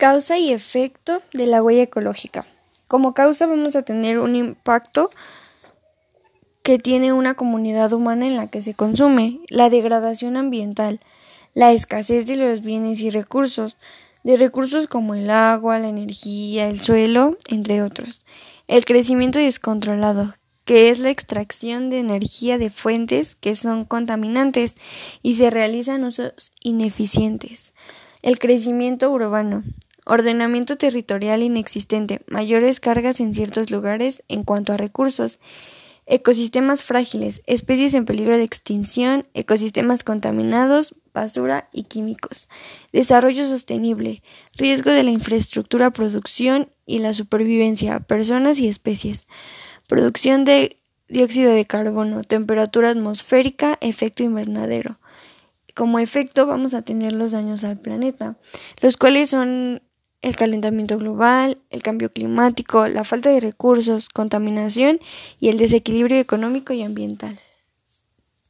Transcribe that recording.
Causa y efecto de la huella ecológica. Como causa vamos a tener un impacto que tiene una comunidad humana en la que se consume, la degradación ambiental, la escasez de los bienes y recursos, de recursos como el agua, la energía, el suelo, entre otros. El crecimiento descontrolado, que es la extracción de energía de fuentes que son contaminantes y se realizan usos ineficientes. El crecimiento urbano, ordenamiento territorial inexistente, mayores cargas en ciertos lugares en cuanto a recursos, ecosistemas frágiles, especies en peligro de extinción, ecosistemas contaminados, basura y químicos, desarrollo sostenible, riesgo de la infraestructura, producción y la supervivencia, personas y especies, producción de dióxido de carbono, temperatura atmosférica, efecto invernadero. Como efecto vamos a tener los daños al planeta, los cuales son el calentamiento global, el cambio climático, la falta de recursos, contaminación y el desequilibrio económico y ambiental.